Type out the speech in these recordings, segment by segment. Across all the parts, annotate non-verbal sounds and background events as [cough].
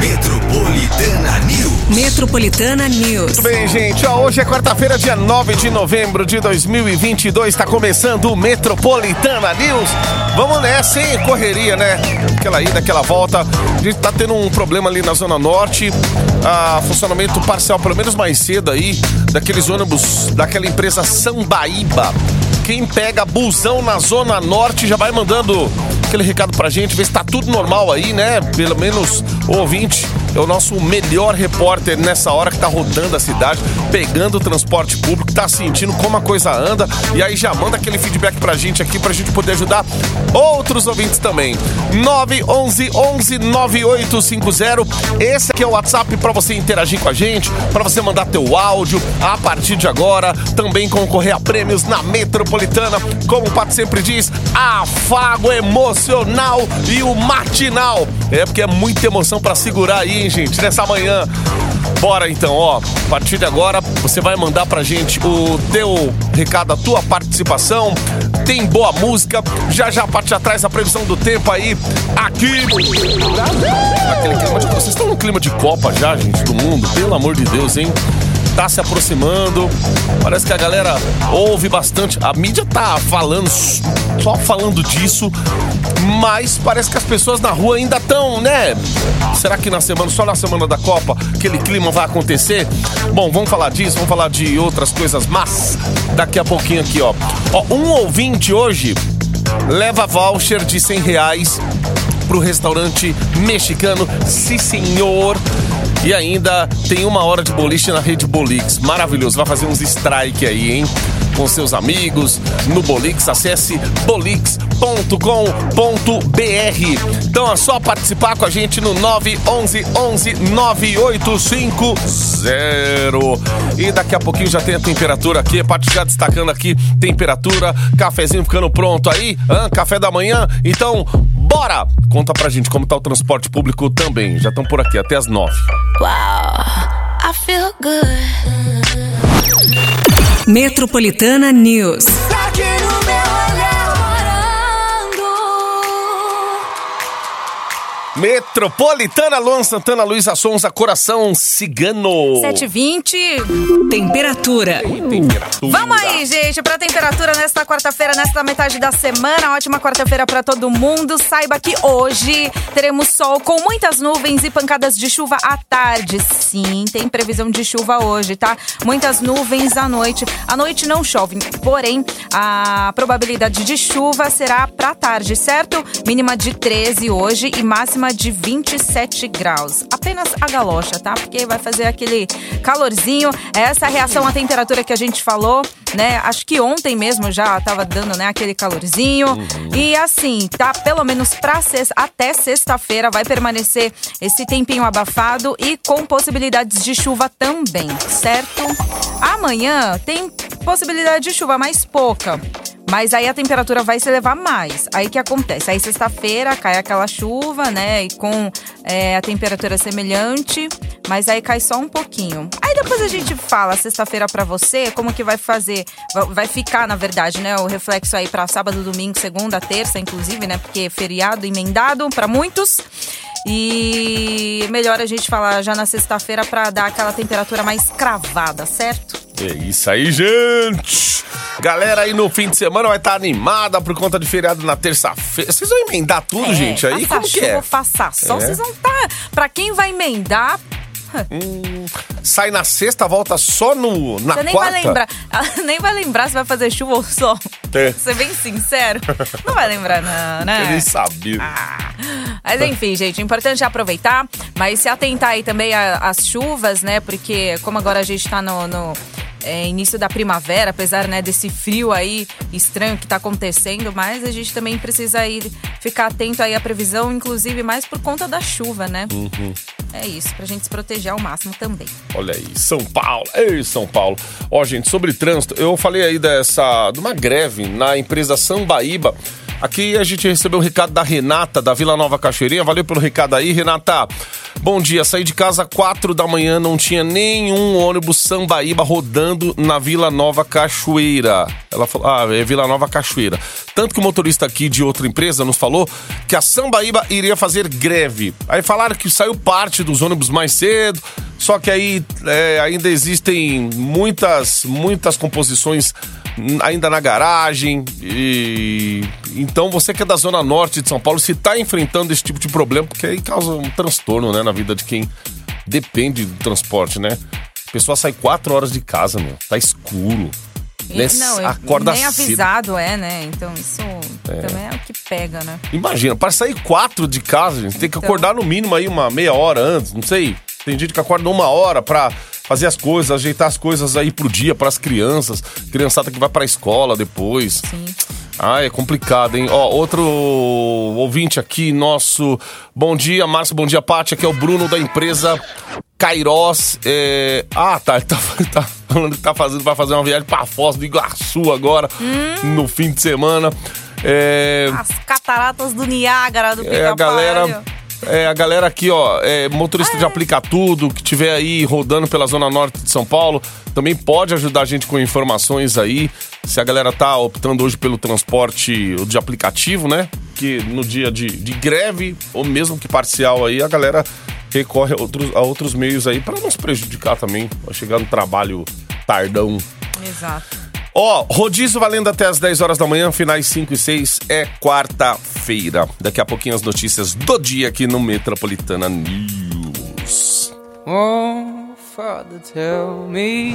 Metropolitana News. Metropolitana News. Muito bem, gente. Ó, hoje é quarta-feira, dia 9 de novembro de 2022. Está começando o Metropolitana News. Vamos nessa, hein? Correria, né? Aquela ida, aquela volta. A gente tá tendo um problema ali na Zona Norte. Ah, funcionamento parcial, pelo menos mais cedo aí, daqueles ônibus daquela empresa Sambaíba. Quem pega busão na Zona Norte já vai mandando aquele recado pra gente, ver se tá tudo normal aí, né? Pelo menos o ouvinte é o nosso melhor repórter nessa hora que tá rodando a cidade, pegando o transporte público, tá sentindo como a coisa anda e aí já manda aquele feedback pra gente aqui pra gente poder ajudar outros ouvintes também. 911 11 9850. Esse aqui é o WhatsApp pra você interagir com a gente, pra você mandar teu áudio a partir de agora, também concorrer a prêmios na Metropolitana, como o Pato sempre diz, afago emocional e o matinal. É porque é muita emoção pra segurar aí, hein, gente, nessa manhã. Bora então, ó. A partir de agora, você vai mandar pra gente o teu recado, a tua participação. Tem boa música. Já já parte atrás a previsão do tempo aí aqui. Aquele clima de... Vocês estão no clima de Copa já, gente, do mundo. Pelo amor de Deus, hein? Tá se aproximando. Parece que a galera ouve bastante. A mídia tá falando, só falando disso. Mas parece que as pessoas na rua ainda estão, né? Será que na semana, só na semana da Copa, aquele clima vai acontecer? Bom, vamos falar disso, vamos falar de outras coisas, mas daqui a pouquinho aqui, ó. Ó, um ouvinte hoje leva voucher de 100 reais pro restaurante mexicano. Sim, senhor. E ainda tem uma hora de boliche na rede Bolix. Maravilhoso. Vai fazer uns strike aí, hein? Com seus amigos no Bolix. Acesse bolix.com.br. Então é só participar com a gente no 911 11 9850. E daqui a pouquinho já tem a temperatura aqui. A parte já destacando aqui: temperatura, cafezinho ficando pronto aí. Hã? Café da manhã. Então, bora! Conta pra gente como tá o transporte público também. Já estão por aqui até as 9. Wow, I feel good. Metropolitana News. Metropolitana, Luan Santana, Luísa Sonza, Coração Cigano. 720. Temperatura. Temperatura. Vamos aí, gente, pra temperatura nesta quarta-feira, nesta metade da semana. Ótima quarta-feira pra todo mundo. Saiba que hoje teremos sol com muitas nuvens e pancadas de chuva à tarde. Sim, tem previsão de chuva hoje, tá? Muitas nuvens à noite. À noite não chove, porém, a probabilidade de chuva será pra tarde, certo? Mínima de 13 hoje e máxima de 27 graus. Apenas a galocha, tá? Porque vai fazer aquele calorzinho. Essa é reação à temperatura que a gente falou, né? Acho que ontem mesmo já tava dando, né, aquele calorzinho. E assim, tá? Pelo menos pra sexta, até sexta-feira vai permanecer esse tempinho abafado e com possibilidades de chuva também, certo? Amanhã tem possibilidade de chuva, mas pouca. Mas aí a temperatura vai se elevar mais. Aí que acontece? Aí sexta-feira cai aquela chuva, né? E com é, a temperatura semelhante, mas aí cai só um pouquinho. Aí depois a gente fala sexta-feira pra você como que vai fazer, va- vai ficar, na verdade, né? O reflexo aí pra sábado, domingo, segunda, terça, inclusive, né? Porque é feriado emendado pra muitos. E melhor a gente falar já na sexta-feira pra dar aquela temperatura mais cravada, certo? É isso aí, gente! Galera aí no fim de semana vai estar animada por conta de feriado na terça-feira. Vocês vão emendar tudo, É, gente? Aí como que é? faça sol, É. vocês vão tá. Pra quem vai emendar, Sai na sexta, volta só no, na você nem quarta? vai lembrar. [laughs] Nem vai lembrar se vai fazer chuva ou sol. É. Ser bem sincero. Não vai lembrar, não, né? Eu nem sabia. Ah, Mas enfim, gente, o importante é aproveitar, mas se atentar aí também às chuvas, né? Porque como agora a gente tá no, no, é, início da primavera, apesar né, desse frio aí estranho que tá acontecendo, mas a gente também precisa ir, ficar atento aí à previsão, inclusive mais por conta da chuva, né? É isso, pra gente se proteger ao máximo também. Olha aí, São Paulo. Ei, São Paulo. Ó, gente, sobre trânsito, eu falei aí dessa. de uma greve na empresa Sambaíba. Aqui a gente recebeu o recado da Renata, da Vila Nova Cachoeirinha. Valeu pelo recado aí, Renata. Bom dia, saí de casa 4 da manhã, não tinha nenhum ônibus Sambaíba rodando na Vila Nova Cachoeira. Ela falou, ah, é Vila Nova Cachoeira. Tanto que o motorista aqui de outra empresa nos falou que a Sambaíba iria fazer greve. Aí falaram que saiu parte dos ônibus mais cedo, só que aí é, ainda existem muitas, muitas composições ainda na garagem. E então você que é da zona norte de São Paulo, se está enfrentando esse tipo de problema, porque aí causa um transtorno, né, na vida de quem depende do transporte, né? A pessoa sai quatro horas de casa, meu, tá escuro. Né? não, Acorda nem cedo. avisado é, né? Então isso também é o que pega, né? Imagina, para sair quatro de casa, gente, tem que Então. acordar no mínimo aí uma meia hora antes, não sei. Tem gente que acorda uma hora pra fazer as coisas, ajeitar as coisas aí pro dia, pras crianças. Criançada que vai pra escola depois. Sim. Ah, é complicado, hein? Ó, outro ouvinte aqui, nosso. Bom dia, Márcio, bom dia, Paty. Aqui é o Bruno da empresa Cairós. É... Ah, tá, ele tá, tá falando que tá fazendo, vai fazer uma viagem pra Foz do Iguaçu agora, no fim de semana. É... As cataratas do Niágara, do É a galera. É a galera aqui, ó, é, motorista de aplicar tudo, que tiver aí rodando pela zona norte de São Paulo, também pode ajudar a gente com informações aí. Se a galera tá optando hoje pelo transporte de aplicativo, né? Que no dia de, de greve, ou mesmo que parcial aí, a galera recorre a outros, a outros meios aí para não se prejudicar também, vai chegar no trabalho tardão. Exato. Ó, rodízio valendo até as 10 horas da manhã, finais 5 e 6 é quarta-feira. Daqui a pouquinho as notícias do dia aqui no Metropolitana News. Oh, Father, tell me.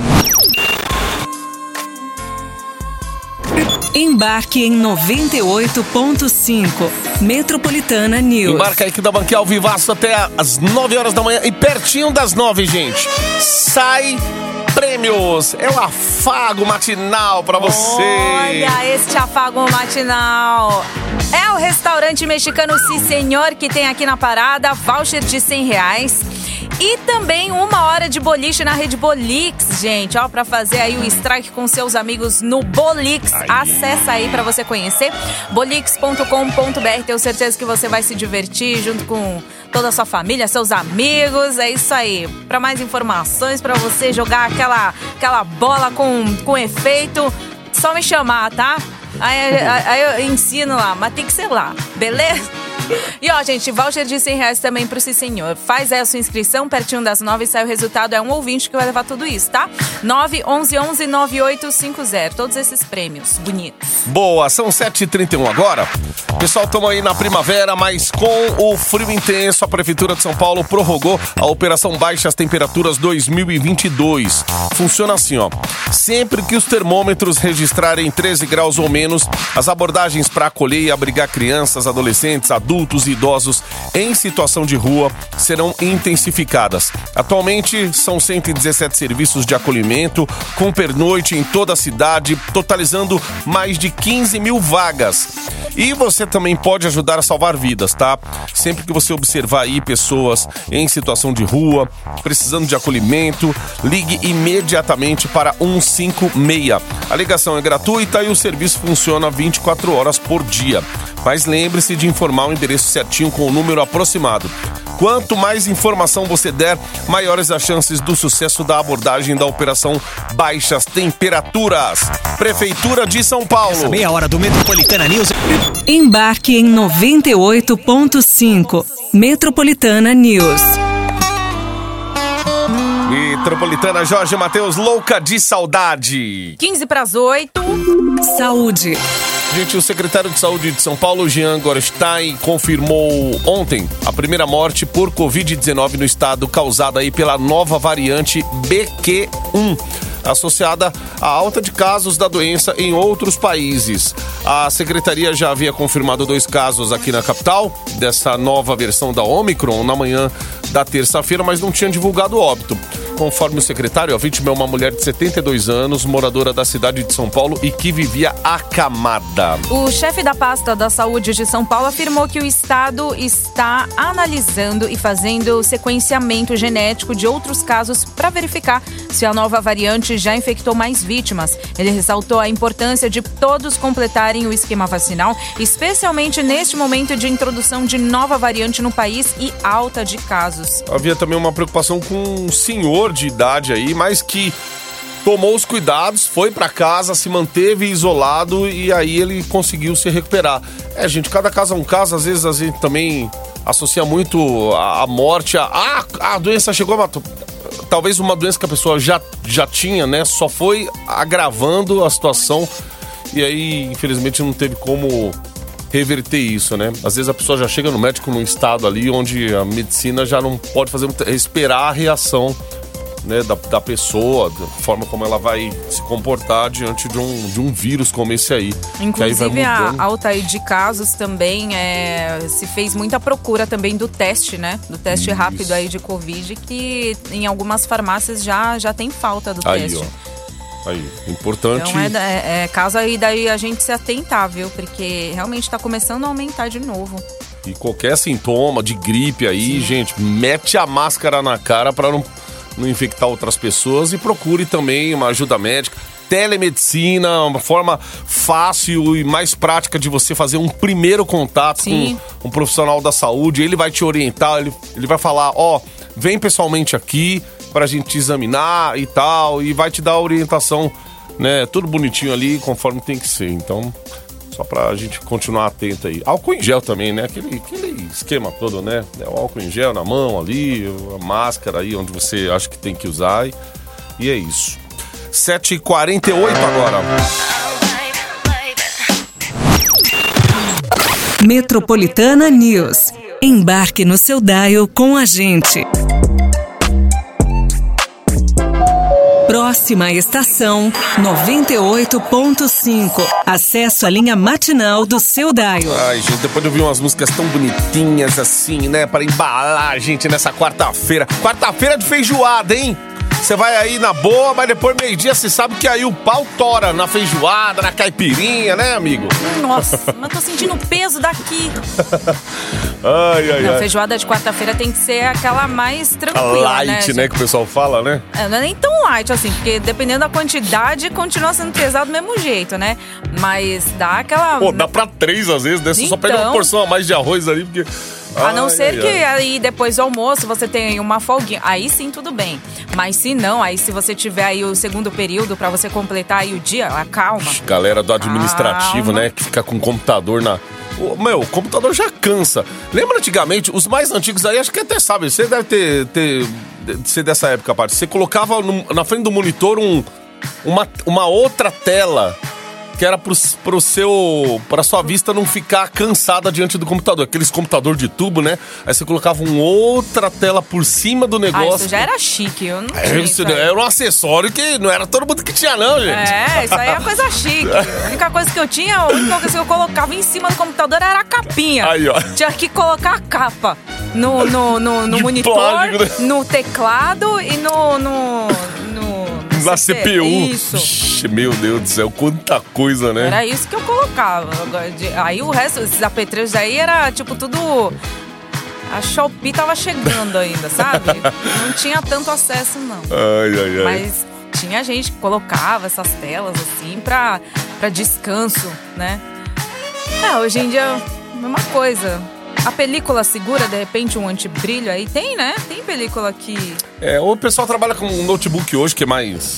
Embarque em 98.5. Metropolitana News. Embarca aí que dá banquete ao vivaço até as 9 horas da manhã e pertinho das 9, gente. Sai prêmios. É o afago matinal pra você. Olha este afago matinal. É o restaurante mexicano Si Senhor que tem aqui na parada voucher de 100 reais. E também uma hora de boliche na rede Bolix, gente. Ó, pra fazer aí o strike com seus amigos no Bolix. Acessa aí pra você conhecer. Bolix.com.br. Tenho certeza que você vai se divertir junto com toda a sua família, seus amigos. É isso aí. Pra mais informações, pra você jogar aquela, aquela bola com, com efeito, só me chamar, tá? Aí, aí- aí eu ensino lá, mas tem que ser lá, beleza? [laughs] E ó, gente, voucher de 100 reais também pro Senhor. Faz aí a sua inscrição, pertinho das 9 sai o resultado. É um ouvinte que vai levar tudo isso, tá? 911 9850. Todos esses prêmios bonitos. Boa, são 7h31 agora. Pessoal, estamos aí na primavera, mas com o frio intenso, a Prefeitura de São Paulo prorrogou a Operação Baixas Temperaturas 2022. Funciona assim, ó. Sempre que os termômetros registrarem 13 graus ou menos, as abordagens para acolher e abrigar crianças, adolescentes, adultos e idosos em situação de rua serão intensificadas. Atualmente, são 117 serviços de acolhimento com pernoite em toda a cidade, totalizando mais de 15 mil vagas. E você também pode ajudar a salvar vidas, tá? Sempre que você observar aí pessoas em situação de rua, precisando de acolhimento, ligue imediatamente para 156. A ligação é gratuita e o serviço funciona 24 horas por dia. Mas lembre-se de informar o endereço certinho com o número aproximado. Quanto mais informação você der, maiores as chances do sucesso da abordagem da operação Baixas Temperaturas. Prefeitura de São Paulo. Meia hora do Metropolitana News. Embarque em 98.5. Metropolitana News. Metropolitana Jorge Matheus, louca de saudade. 15 para as 8. Saúde. Gente, o secretário de Saúde de São Paulo, Jean Gorstein, confirmou ontem a primeira morte por Covid-19 no estado, causada aí pela nova variante BQ1. Associada à alta de casos da doença em outros países. A secretaria já havia confirmado dois casos aqui na capital, dessa nova versão da Omicron, na manhã da terça-feira, mas não tinha divulgado óbito. Conforme o secretário, a vítima é uma mulher de 72 anos, moradora da cidade de São Paulo e que vivia acamada. O chefe da pasta da saúde de São Paulo afirmou que o estado está analisando e fazendo sequenciamento genético de outros casos para verificar se a nova variante já infectou mais vítimas. Ele ressaltou a importância de todos completarem o esquema vacinal, especialmente neste momento de introdução de nova variante no país e alta de casos. Havia também uma preocupação com um senhor de idade aí, mas que tomou os cuidados, foi pra casa, se manteve isolado e aí ele conseguiu se recuperar. É, gente, cada caso é um caso, às vezes a gente também associa muito a, morte a ah, a doença chegou, matou. Talvez uma doença que a pessoa já, já tinha, né? Só foi agravando a situação e aí, infelizmente, não teve como reverter isso, né? Às vezes a pessoa já chega no médico num estado ali onde a medicina já não pode fazer esperar a reação né, da, da pessoa, da forma como ela vai se comportar diante de um, de um vírus como esse aí. que aí Inclusive, a alta aí de casos também é, se fez muita procura também do teste, né? Do teste Isso. rápido aí de Covid, que em algumas farmácias já, já tem falta do Aí, teste. ó. Aí, importante. Então é, é, é caso aí daí a gente se atentar, viu? Porque realmente tá começando a aumentar de novo. E qualquer sintoma de gripe aí, gente, mete a máscara na cara para não, não infectar outras pessoas e procure também uma ajuda médica. Telemedicina, uma forma fácil e mais prática de você fazer um primeiro contato Sim. com um profissional da saúde. Ele vai te orientar, ele, ele vai falar: ó, vem pessoalmente aqui pra gente te examinar e tal, e vai te dar a orientação, né? Tudo bonitinho ali, conforme tem que ser. Então, só pra gente continuar atento aí. Álcool em gel também, né? Aquele, aquele esquema todo, né? É o álcool em gel na mão ali, a máscara aí onde você acha que tem que usar. E, é isso. 7h48 agora. Metropolitana News. Embarque no seu dial com a gente. Próxima estação 98.5. Acesso à linha matinal do seu dial. Ai, gente, depois de ouvir umas músicas tão bonitinhas assim, né? Para embalar a gente nessa quarta-feira. Quarta-feira de feijoada, hein? Você vai aí na boa, mas depois meio-dia você sabe que aí o pau tora na feijoada, na caipirinha, né, amigo? Nossa, mas tô sentindo o peso daqui. [laughs] Ai, ai, Não, ai. feijoada de quarta-feira tem que ser aquela mais A tranquila, light, né? né, que o pessoal fala, né? É, não é nem tão light assim, porque dependendo da quantidade, continua sendo pesado do mesmo jeito, né? Mas dá aquela. Pô, dá pra três às vezes, né? Você só pega uma Então. porção a mais de arroz ali, porque. A não Ai, ser ai, que ai. aí depois do almoço você tenha uma folguinha. Aí sim, tudo bem. Mas se não, aí se você tiver aí o segundo período pra você completar aí o dia, ah, calma. Galera do administrativo, Calma. né? Que fica com o computador na. Meu, o computador já cansa. Lembra antigamente, os mais antigos aí, acho que até sabe, você deve ter, ter ser dessa época, parte. Você colocava no- na frente do monitor um, uma, uma outra tela que era pro, pro seu. pra sua vista não ficar cansada diante do computador. Aqueles computador de tubo, né? Aí você colocava uma outra tela por cima do Ah, negócio. isso já era chique. Eu não É, isso era um acessório que não era todo mundo que tinha, não, gente. É, isso aí é coisa chique. [laughs] A única coisa que eu tinha, a única coisa que eu colocava em cima do computador era a capinha. Aí, ó. Tinha que colocar a capa no, no, no, no [laughs] monitor, plástico, né? no teclado e no, no Na CP. CPU. Isso. Ixi, meu Deus do céu, quanta coisa, né? Era isso que eu colocava. Aí o resto, esses apetrechos aí era tipo tudo. A Shopee tava chegando ainda, sabe? [laughs] Não tinha tanto acesso, não. Ai, ai, ai. Mas tinha gente que colocava essas telas assim pra, pra descanso, né? É, hoje em dia, mesma coisa. A película segura, de repente, um antibrilho aí? Tem, né? Tem película que. É, o pessoal trabalha com um notebook hoje que é mais.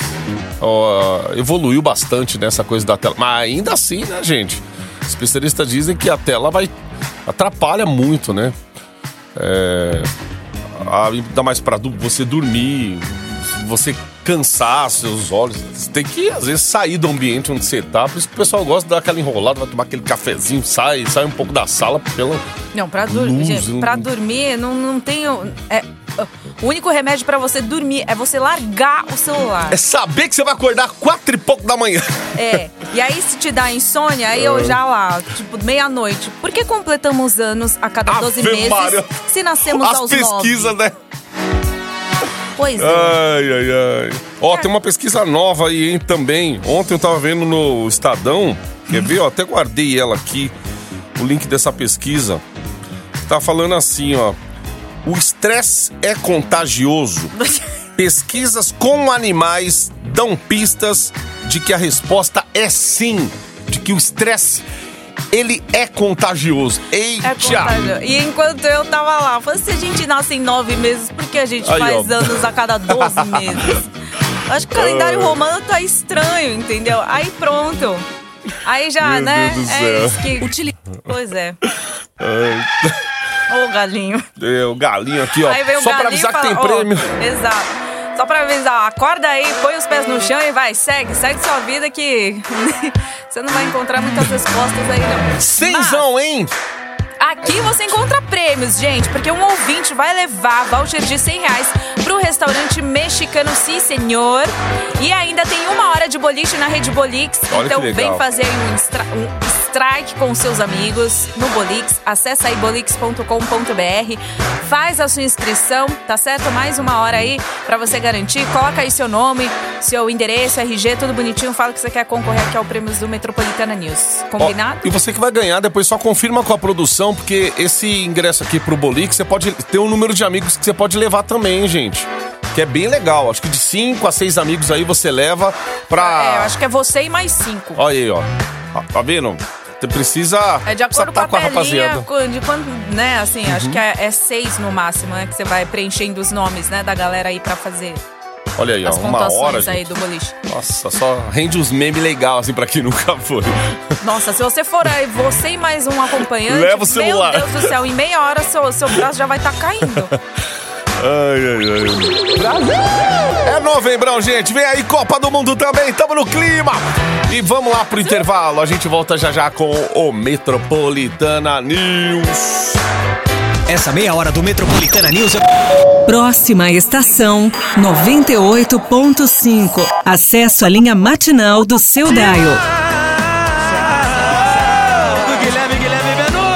ó, evoluiu bastante nessa coisa da tela. Mas ainda assim, né, gente? Especialistas dizem que a tela vai. atrapalha muito, né? É, ainda mais du- você dormir, você cansar seus olhos. Você tem que, às vezes, sair do ambiente onde você tá. Por isso que o pessoal gosta de dar aquela enrolada, vai tomar aquele cafezinho, sai, sai um pouco da sala pela. Não, pra, dur Luz, gente, um- pra dormir, não, não tem. o- É, o único remédio pra você dormir é você largar o celular. É saber que você vai acordar quatro e pouco da manhã. É. E aí, se te dá insônia, aí É. eu já lá, tipo, meia-noite. Por que completamos anos a cada 12 Ave meses Maria. se nascemos As aos pesquisas, nove? né? Pois é. Ai, ai, ai. Ó, tem uma pesquisa nova aí, hein, também. Ontem eu tava vendo no Estadão. Quer ver? Eu até guardei ela aqui. O link dessa pesquisa. Tá falando assim, ó. O estresse é contagioso. [laughs] Pesquisas com animais dão pistas de que a resposta é sim. De que o estresse, ele é contagioso. Eita! É contagioso. E enquanto eu tava lá, eu falei, se a gente nasce em nove meses, por que a gente Aí, faz ó. anos a cada 12 [laughs] meses? Acho que o calendário romano tá estranho, entendeu? Aí pronto. Aí já, Meu né? Deus do é céu. isso que. Utili... Pois é. Ô, galinho. É, o galinho aqui, ó. Aí vem o Só pra galinho avisar e que tem fala, ó, prêmio. Exato. Só pra avisar, acorda aí, põe os pés no chão e vai, segue, segue sua vida que [laughs] você não vai encontrar muitas respostas aí, não. Cenzão, hein? Aqui você encontra prêmios, gente, porque um ouvinte vai levar voucher de 100 reais pro restaurante mexicano Si Senhor. E ainda tem uma hora de boliche na Rede Bolix. Olha então vem fazer aí um, extra- um strike com seus amigos no Bolix. Acesse aí bolix.com.br. Faz a sua inscrição, tá certo? Mais uma hora aí pra você garantir. Coloca aí seu nome, seu endereço, RG, tudo bonitinho. Fala que você quer concorrer aqui ao prêmios do Metropolitana News. Combinado? Ó, e você que vai ganhar, depois só confirma com a produção, porque esse ingresso aqui pro Bolix, você pode ter um número de amigos que você pode levar também, hein, gente. Que é bem legal. Acho que de 5 a 6 amigos aí você leva pra. É, acho que é você e mais cinco. Olha aí, ó. Tá vendo? Você precisa. É de acordo com precisa a tá pelinha, rapaziada. com- de quando, né, assim, Uhum. acho que é, é seis no máximo, né, que você vai preenchendo os nomes, né, da galera aí pra fazer Olha aí, ó. Uma hora. aí gente. do boliche. Nossa, só rende uns memes legais, assim, pra quem [laughs] nunca foi. Nossa, se você for aí, você e mais um acompanhante, Leva o celular. meu Deus do céu, em meia hora seu, seu braço já vai estar caindo. Ai, ai, ai. É novembrão, gente. Vem aí, Copa do Mundo também. Tamo no clima. E vamos lá pro intervalo. A gente volta já já com o Metropolitana News. Essa meia hora do Metropolitana News é Próxima estação 98.5. Acesso à linha matinal do seu dial. do Guilherme, Guilherme Benuto.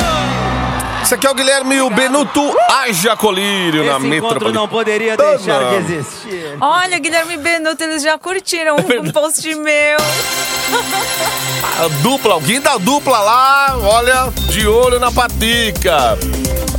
Esse aqui é o Guilherme e o Benuto Haja Colírio na Esse encontro Metropolitana. não poderia deixar de existir. Olha, Guilherme Benuto, eles já curtiram [laughs] É um, um post meu. A dupla, alguém da dupla lá, olha, de olho na patica.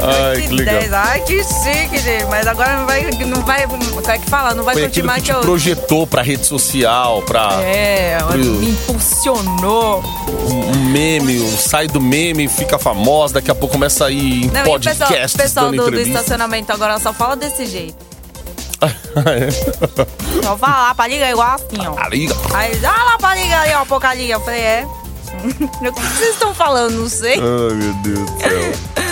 Ai, que legal. 10. Ai, que chique, gente. Mas agora não vai, não vai, como é que fala? Não vai Foi mais que que eu... projetou pra rede social, pra É, Pro- me impulsionou. um meme, um- sai do meme, fica famosa, daqui a pouco começa a ir em Não, e o pessoal, pessoal do, do estacionamento agora só fala desse jeito. [laughs] É. Só falar pra ligar igual assim, ó. Ah, liga. Aí, ah lá pra ligar ali, ó, porcaria. Eu falei, é. [laughs] o que vocês estão falando? Não sei. Ai, meu Deus do céu. [laughs]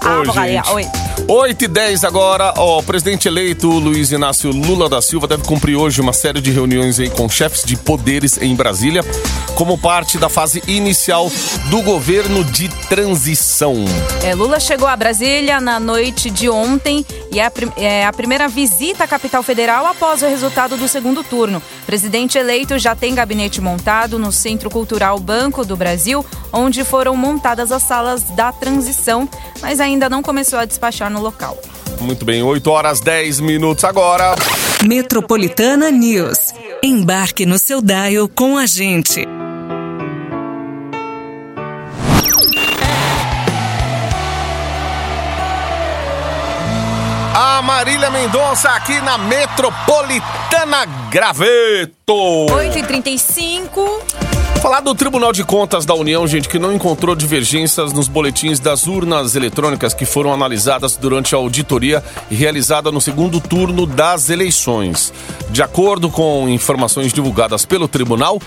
Ah, Ô, porcaria, gente. oi. 8 e 10 agora, ó, o presidente eleito Luiz Inácio Lula da Silva deve cumprir hoje uma série de reuniões aí com chefes de poderes em Brasília, como parte da fase inicial do governo de transição. É, Lula chegou a Brasília na noite de ontem e é a, prim- é a primeira visita à capital federal após o resultado do segundo turno. O presidente eleito já tem gabinete montado no Centro Cultural Banco do Brasil, onde foram montadas as salas da transição, mas ainda não começou a despachar no local. Muito bem, 8 horas 10 minutos agora. Metropolitana News. Embarque no seu dial com a gente. A Marília Mendonça aqui na Metropolitana Graveto. 8h35. Falar do Tribunal de Contas da União, gente, que não encontrou divergências nos boletins das urnas eletrônicas que foram analisadas durante a auditoria realizada no segundo turno das eleições. De acordo com informações divulgadas pelo tribunal,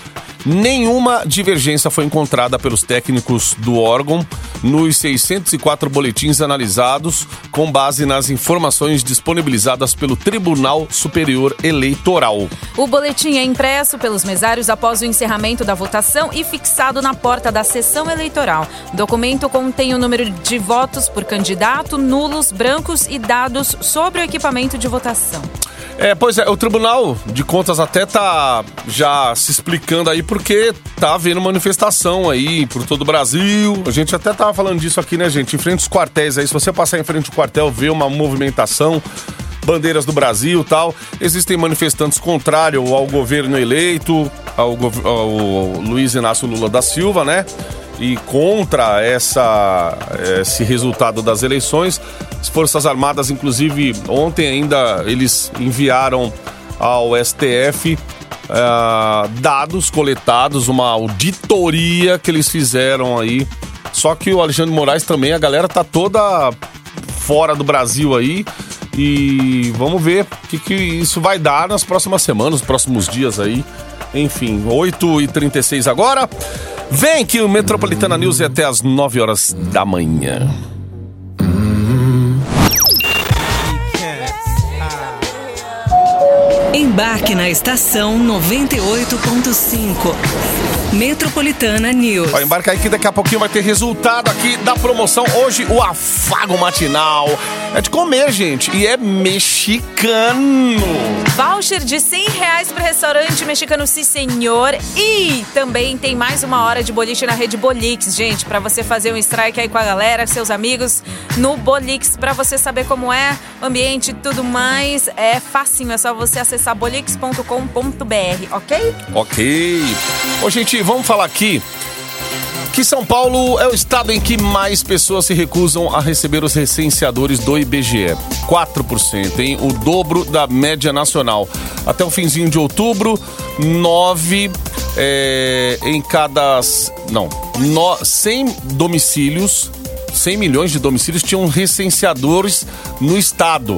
nenhuma divergência foi encontrada pelos técnicos do órgão nos 604 boletins analisados com base nas informações disponibilizadas pelo Tribunal Superior Eleitoral. O boletim é impresso pelos mesários após o encerramento da votação e fixado na porta da sessão eleitoral. O documento contém o número de votos por candidato, nulos, brancos e dados sobre o equipamento de votação. É, pois é, o Tribunal de Contas até tá já se explicando aí porque tá havendo manifestação aí por todo o Brasil. A gente até tava falando disso aqui, né, gente? Em frente aos quartéis aí, se você passar em frente ao quartel, ver uma movimentação, bandeiras do Brasil tal. Existem manifestantes contrários ao governo eleito, ao, gov- ao Luiz Inácio Lula da Silva, né? E contra essa, esse resultado das eleições, as Forças Armadas, inclusive, ontem ainda eles enviaram ao STF ah, dados coletados, uma auditoria que eles fizeram aí. Só que o Alexandre Moraes também, a galera tá toda fora do Brasil aí. E vamos ver o que, que isso vai dar nas próximas semanas, nos próximos dias aí. Enfim, 8h36 agora. Vem que o Metropolitana News é até as 9 horas da manhã. Embarque na estação 98.5. Metropolitana News. Ó, embarca aí que daqui a pouquinho vai ter resultado aqui da promoção. Hoje, o afago matinal. É de comer, gente. E é mexicano. Voucher de 100 reais pro restaurante mexicano Si Senhor. E também tem mais uma hora de boliche na rede Bolix, gente. Pra você fazer um strike aí com a galera, seus amigos, no Bolix. Pra você saber como é o ambiente e tudo mais. É facinho, é só você acessar bolix.com.br, ok? Ok. Ô, gente, vamos falar aqui que São Paulo é o estado em que mais pessoas se recusam a receber os recenseadores do IBGE. 4%, hein? O dobro da média nacional. Até o finzinho de outubro, 9 é, em cada... Não, no, 100 domicílios, 100 milhões de domicílios tinham recenseadores no estado.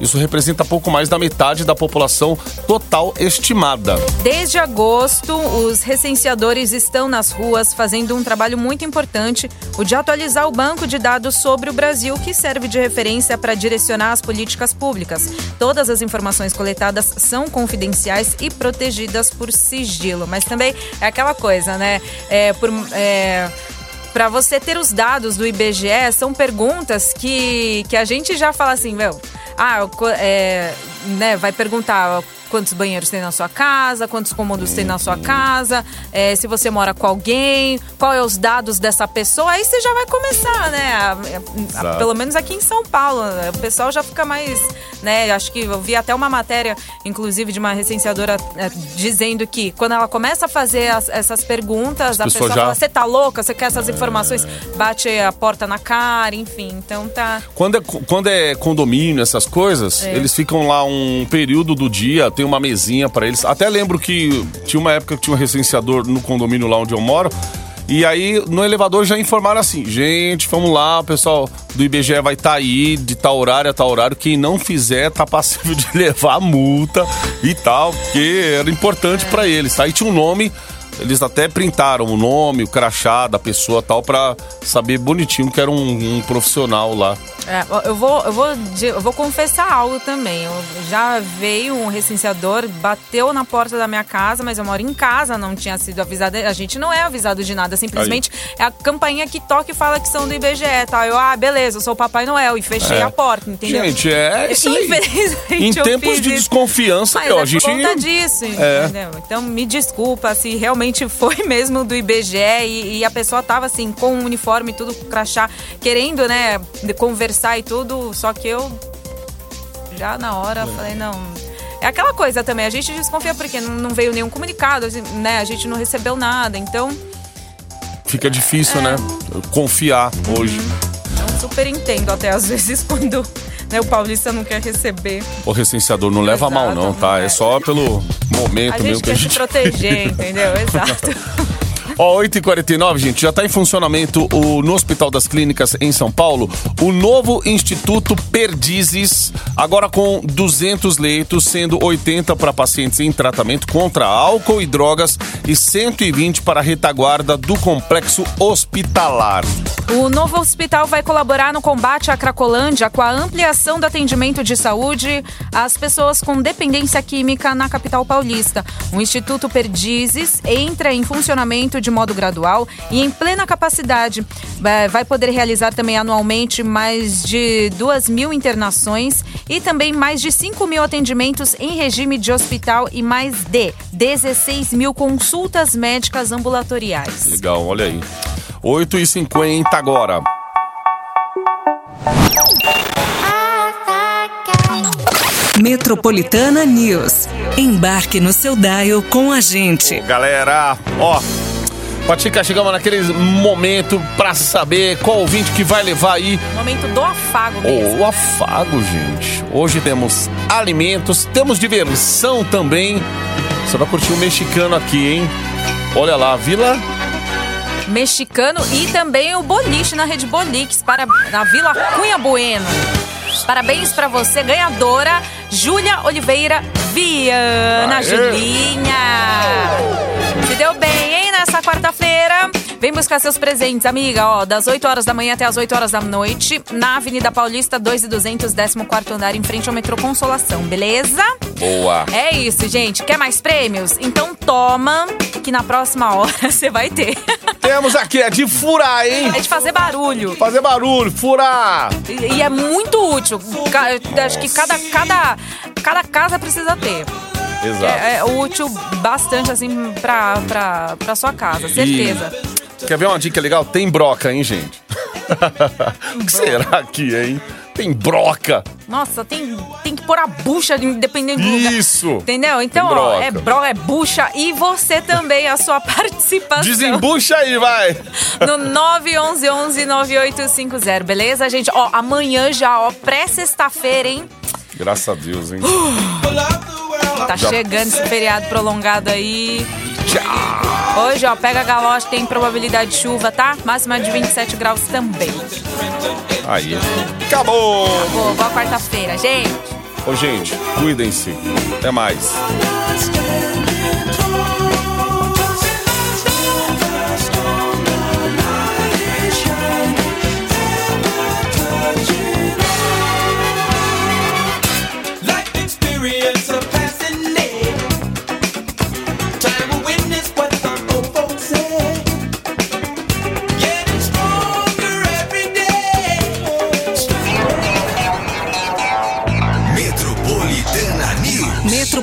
Isso representa pouco mais da metade da população total estimada. Desde agosto, os recenseadores estão nas ruas fazendo um trabalho muito importante, o de atualizar o banco de dados sobre o Brasil, que serve de referência para direcionar as políticas públicas. Todas as informações coletadas são confidenciais e protegidas por sigilo. Mas também é aquela coisa, né? É, por. É... Para você ter os dados do IBGE, são perguntas que, que a gente já fala assim, meu, ah, é, né, vai perguntar quantos banheiros tem na sua casa, quantos cômodos tem na sua casa, é, se você mora com alguém, qual é os dados dessa pessoa, aí você já vai começar, né? a- a- a- pelo menos aqui em São Paulo, né, o pessoal já fica mais, né? Acho que eu vi até uma matéria, inclusive, de uma recenseadora é, dizendo que quando ela começa a fazer as- essas perguntas, a pessoa já- fala, você tá louca, você quer essas informações, bate a porta na cara, enfim, então tá. Quando é, quando é condomínio, essas coisas, É. eles ficam lá um período do dia, tem uma mesinha pra eles. Até lembro que tinha uma época que tinha um recenseador no condomínio lá onde eu moro. E aí, no elevador já informaram assim: gente, vamos lá, o pessoal do IBGE vai estar aí de tal horário a tal horário. Quem não fizer tá passível de [laughs] levar multa e tal, porque era importante pra eles. Aí tinha um nome. Eles até printaram o nome, o crachá da pessoa tal, pra saber bonitinho que era um, um profissional lá. É, eu, vou, eu, vou, eu vou confessar algo também. Eu já veio um recenseador, bateu na porta da minha casa, mas eu moro em casa, não tinha sido avisado. A gente não é avisado de nada, simplesmente é a campainha que toca e fala que são do IBGE. Tá? Eu, ah, beleza, eu sou o Papai Noel e fechei É. a porta, entendeu? Gente, é isso aí. Infelizmente, Em tempos de isso. desconfiança, Mas meu, é a gente. por conta disso, É. entendeu? Então me desculpa se realmente foi [laughs] mesmo do IBGE e, e a pessoa tava assim, com o uniforme e tudo, crachá, querendo, né, conversar e tudo, só que eu já na hora falei, não. É aquela coisa também, a gente desconfia porque não, não veio nenhum comunicado, assim, né? A gente não recebeu nada, então, Fica difícil, É. né? Confiar hoje. então super entendo até às [laughs] vezes quando né, o paulista não quer receber. O recenseador não leva a mal, não, tá? É só pelo momento A mesmo gente que a quer se gente. proteger, [laughs] entendeu? Exato. [laughs] Ó, 8h49, gente, já está em funcionamento o, no Hospital das Clínicas em São Paulo o novo Instituto Perdizes, agora com 200 leitos, sendo 80 para pacientes em tratamento contra álcool e drogas e 120 para retaguarda do complexo hospitalar. O novo hospital vai colaborar no combate à Cracolândia com a ampliação do atendimento de saúde às pessoas com dependência química na capital paulista. O Instituto Perdizes entra em funcionamento de modo gradual e em plena capacidade. Eh, Vai poder realizar também anualmente mais de 2 mil internações e também mais de 5 mil atendimentos em regime de hospital e mais de 16 mil consultas médicas ambulatoriais. Legal, olha aí. 8h50 agora. Metropolitana News. Embarque no seu dial com a gente. Galera, ó. Patica, chegamos naquele momento pra saber qual ouvinte que vai levar aí Momento do afago mesmo. o afago, gente. Hoje temos alimentos, temos diversão também. Você vai curtir o mexicano aqui, hein? Olha lá, Vila. Mexicano e também o boliche na Rede Bolix para na Vila Cunha Bueno. Parabéns pra você, ganhadora Júlia Oliveira Viana. Aê. Julinha. Se deu bem, nessa quarta-feira. Vem buscar seus presentes, amiga, ó, das 8 horas da manhã até as 8 horas da noite, na Avenida Paulista, 2 e 200, 14 andar, em frente ao metrô Consolação, beleza? Boa. É isso, gente. Quer mais prêmios? Então toma, que na próxima hora [laughs] você vai ter. Temos aqui, é de furar, hein? É de fazer barulho. Fazer barulho, furar. E, e é muito útil. Ca- eu Acho que cada, cada, cada casa precisa ter. Exato. É, é útil bastante, assim, pra, pra, pra sua casa, certeza. E quer ver uma dica legal? Tem broca, hein, gente? [laughs] o que será que, é, hein? Tem broca. Nossa, tem, tem que pôr a bucha dependendo do lugar. Isso. Entendeu? Então, Tem ó, broca. é bro, é bucha e você também, a sua [laughs] participação. Desembucha aí, vai. no 911-9850, beleza, gente? Ó, amanhã já, ó, pré-sexta-feira, hein? Graças a Deus, hein? [sighs] Tá chegando esse feriado prolongado aí. Hoje, ó, pega a galocha, tem probabilidade de chuva, tá? Máxima de 27 graus também. Aí. Acabou. Boa, boa quarta-feira, gente. Ô, gente, cuidem-se. Até mais.